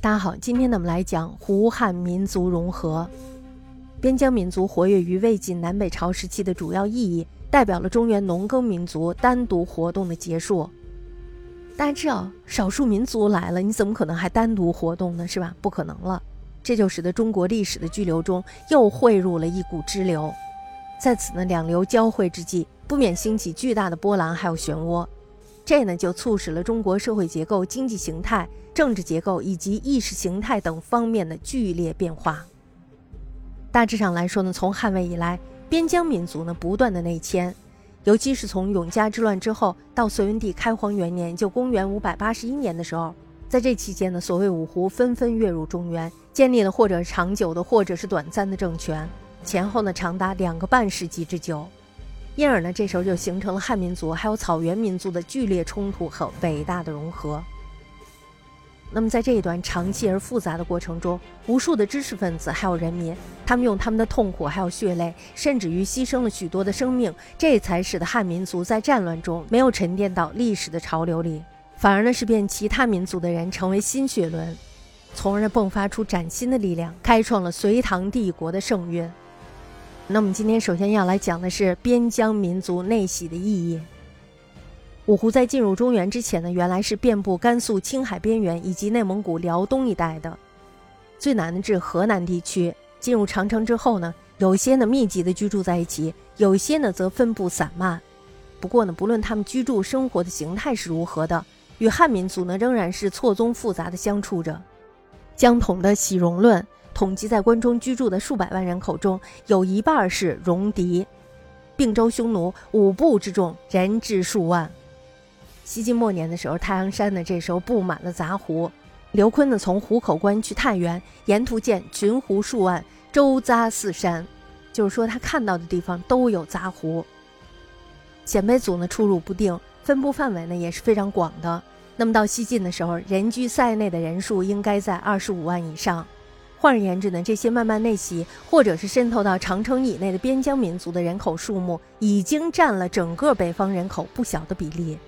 大家好，今天呢我们来讲胡汉民族融合。边疆民族活跃于魏晋南北朝时期的主要意义，代表了中原农耕民族单独活动的结束。大家知道，少数民族来了，你怎么可能还单独活动呢？是吧？不可能了。这就使得中国历史的巨流中又汇入了一股支流。在此呢，两流交汇之际，不免兴起巨大的波澜还有漩涡。这呢，就促使了中国社会结构、经济形态。政治结构以及意识形态等方面的剧烈变化。大致上来说呢，从汉魏以来，边疆民族呢不断的内迁，尤其是从永嘉之乱之后到隋文帝开皇元年，就公元五百八十一年的时候，在这期间呢，所谓五胡纷纷跃入中原，建立了或者长久的，或者是短暂的政权，前后呢长达两个半世纪之久。因而呢，这时候就形成了汉民族还有草原民族的剧烈冲突和伟大的融合。那么，在这一段长期而复杂的过程中，无数的知识分子还有人民，他们用他们的痛苦还有血泪，甚至于牺牲了许多的生命，这才使得汉民族在战乱中没有沉淀到历史的潮流里，反而呢是变其他民族的人成为新血轮，从而迸发出崭新的力量，开创了隋唐帝国的盛运。那么，今天首先要来讲的是边疆民族内徙的意义。五胡在进入中原之前呢，原来是遍布甘肃、青海边缘以及内蒙古辽东一带的，最南的至河南地区。进入长城之后呢，有些呢密集的居住在一起，有些呢则分布散漫。不过呢，不论他们居住生活的形态是如何的，与汉民族呢仍然是错综复杂的相处着。江统的《喜戎论》统计，在关中居住的数百万人口中，有一半是戎狄，并州匈奴五部之众，人至数万。西晋末年的时候，太阳山呢这时候布满了杂胡。刘琨呢从壶口关去太原，沿途见群狐数万，周匝四山，就是说他看到的地方都有杂胡。鲜卑族呢出入不定，分布范围呢也是非常广的。那么到西晋的时候，人居塞内的人数应该在二十五万以上。换而言之呢，这些慢慢内袭或者是渗透到长城以内的边疆民族的人口数目，已经占了整个北方人口不小的比例。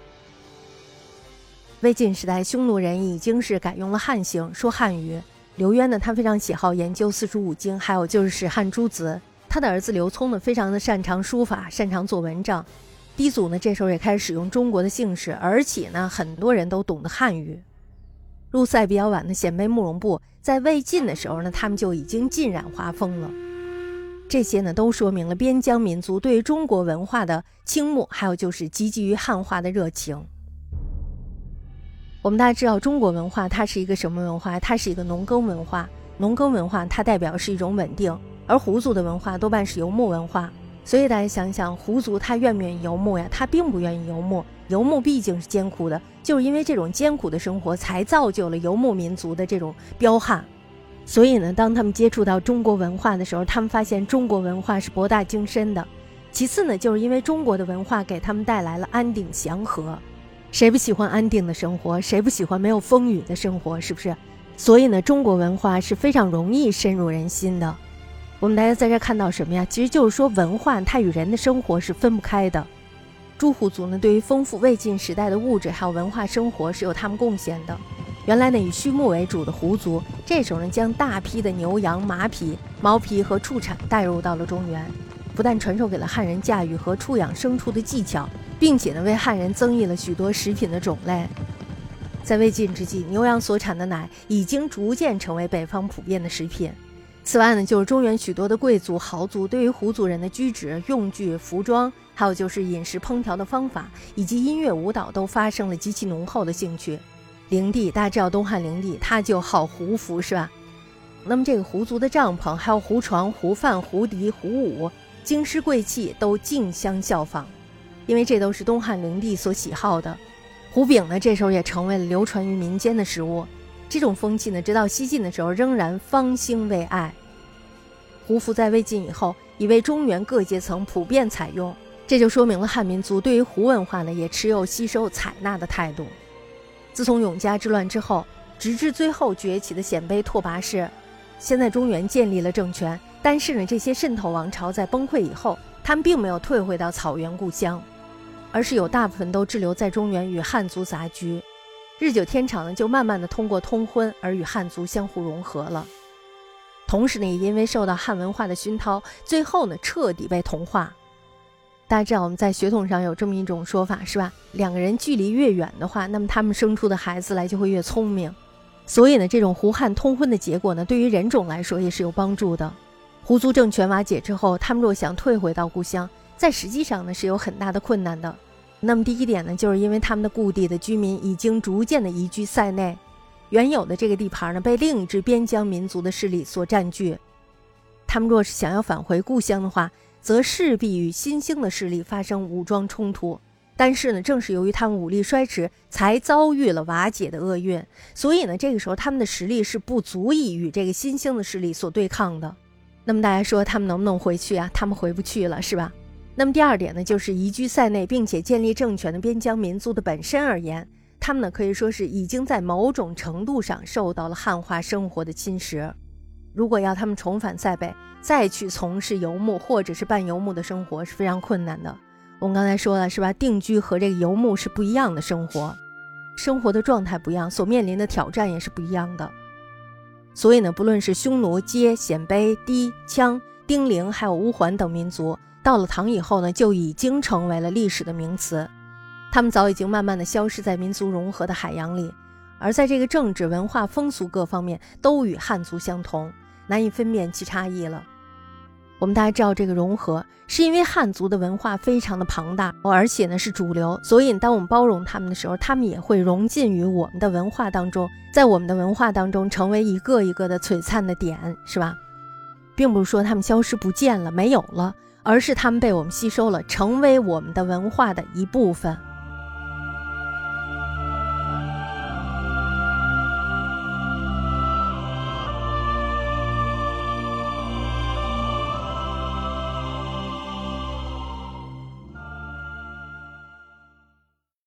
魏晋时代，匈奴人已经是改用了汉姓，说汉语。刘渊呢，他非常喜好研究四书五经，还有就是史汉诸子。他的儿子刘聪呢，非常的擅长书法，擅长做文章。氐族呢，这时候也开始使用中国的姓氏，而且呢，很多人都懂得汉语。入塞比较晚的鲜卑慕容部，在魏晋的时候呢，他们就已经浸染华风了。这些呢，都说明了边疆民族对中国文化的倾慕，还有就是积极于汉化的热情。我们大家知道，中国文化它是一个什么文化？它是一个农耕文化。农耕文化它代表是一种稳定，而胡族的文化多半是游牧文化。所以大家想想，胡族他愿不愿意游牧呀？他并不愿意游牧。游牧毕竟是艰苦的，就是因为这种艰苦的生活，才造就了游牧民族的这种彪悍。所以呢，当他们接触到中国文化的时候，他们发现中国文化是博大精深的。其次呢，就是因为中国的文化给他们带来了安定祥和。谁不喜欢安定的生活？谁不喜欢没有风雨的生活？是不是？所以呢，中国文化是非常容易深入人心的。我们大家在这看到什么呀？其实就是说，文化它与人的生活是分不开的。诸胡族呢，对于丰富魏晋时代的物质还有文化生活是有他们贡献的。原来呢，以畜牧为主的胡族，这时候呢，将大批的牛羊、马匹、毛皮和畜产带入到了中原，不但传授给了汉人驾驭和畜养牲畜的技巧。并且呢，为汉人增益了许多食品的种类。在魏晋之际，牛羊所产的奶已经逐渐成为北方普遍的食品。此外呢，就是中原许多的贵族豪族对于胡族人的居止、用具、服装，还有就是饮食烹调的方法，以及音乐舞蹈，都发生了极其浓厚的兴趣。灵帝，大家知道东汉灵帝，他就好胡服，是吧？那么这个胡族的帐篷，还有胡床、胡饭、胡笛、胡舞，京师贵气都竞相效仿。因为这都是东汉灵帝所喜好的，胡饼呢，这时候也成为了流传于民间的食物。这种风气呢，直到西晋的时候仍然方兴未艾。胡服在魏晋以后，已为中原各阶层普遍采用，这就说明了汉民族对于胡文化呢，也持有吸收采纳的态度。自从永嘉之乱之后，直至最后崛起的鲜卑拓跋氏，先在中原建立了政权，但是呢，这些渗透王朝在崩溃以后，他们并没有退回到草原故乡。而是有大部分都滞留在中原与汉族杂居，日久天长呢，就慢慢的通过通婚而与汉族相互融合了。同时呢，也因为受到汉文化的熏陶，最后呢，彻底被同化。大家知道我们在血统上有这么一种说法，是吧？两个人距离越远的话，那么他们生出的孩子来就会越聪明。所以呢，这种胡汉通婚的结果呢，对于人种来说也是有帮助的。胡族政权瓦解之后，他们若想退回到故乡，在实际上呢是有很大的困难的。那么第一点呢，就是因为他们的故地的居民已经逐渐的移居塞内，原有的这个地盘呢被另一支边疆民族的势力所占据。他们若是想要返回故乡的话，则势必与新兴的势力发生武装冲突。但是呢，正是由于他们武力衰迟，才遭遇了瓦解的厄运。所以呢，这个时候他们的实力是不足以与这个新兴的势力所对抗的。那么大家说他们能不能回去啊？他们回不去了，是吧？那么第二点呢，就是移居塞内并且建立政权的边疆民族的本身而言，他们呢可以说是已经在某种程度上受到了汉化生活的侵蚀。如果要他们重返塞北，再去从事游牧或者是半游牧的生活是非常困难的。我们刚才说了是吧？定居和这个游牧是不一样的生活，生活的状态不一样，所面临的挑战也是不一样的。所以呢，不论是匈奴、羯、鲜卑、氐、羌、丁零，还有乌桓等民族，到了唐以后呢，就已经成为了历史的名词。他们早已经慢慢的消失在民族融合的海洋里，而在这个政治、文化、风俗各方面都与汉族相同，难以分辨其差异了。我们大家知道，这个融合是因为汉族的文化非常的庞大，而且呢是主流，所以当我们包容他们的时候，他们也会融进于我们的文化当中，在我们的文化当中成为一个一个的璀璨的点，是吧？并不是说他们消失不见了，没有了，而是他们被我们吸收了，成为我们的文化的一部分。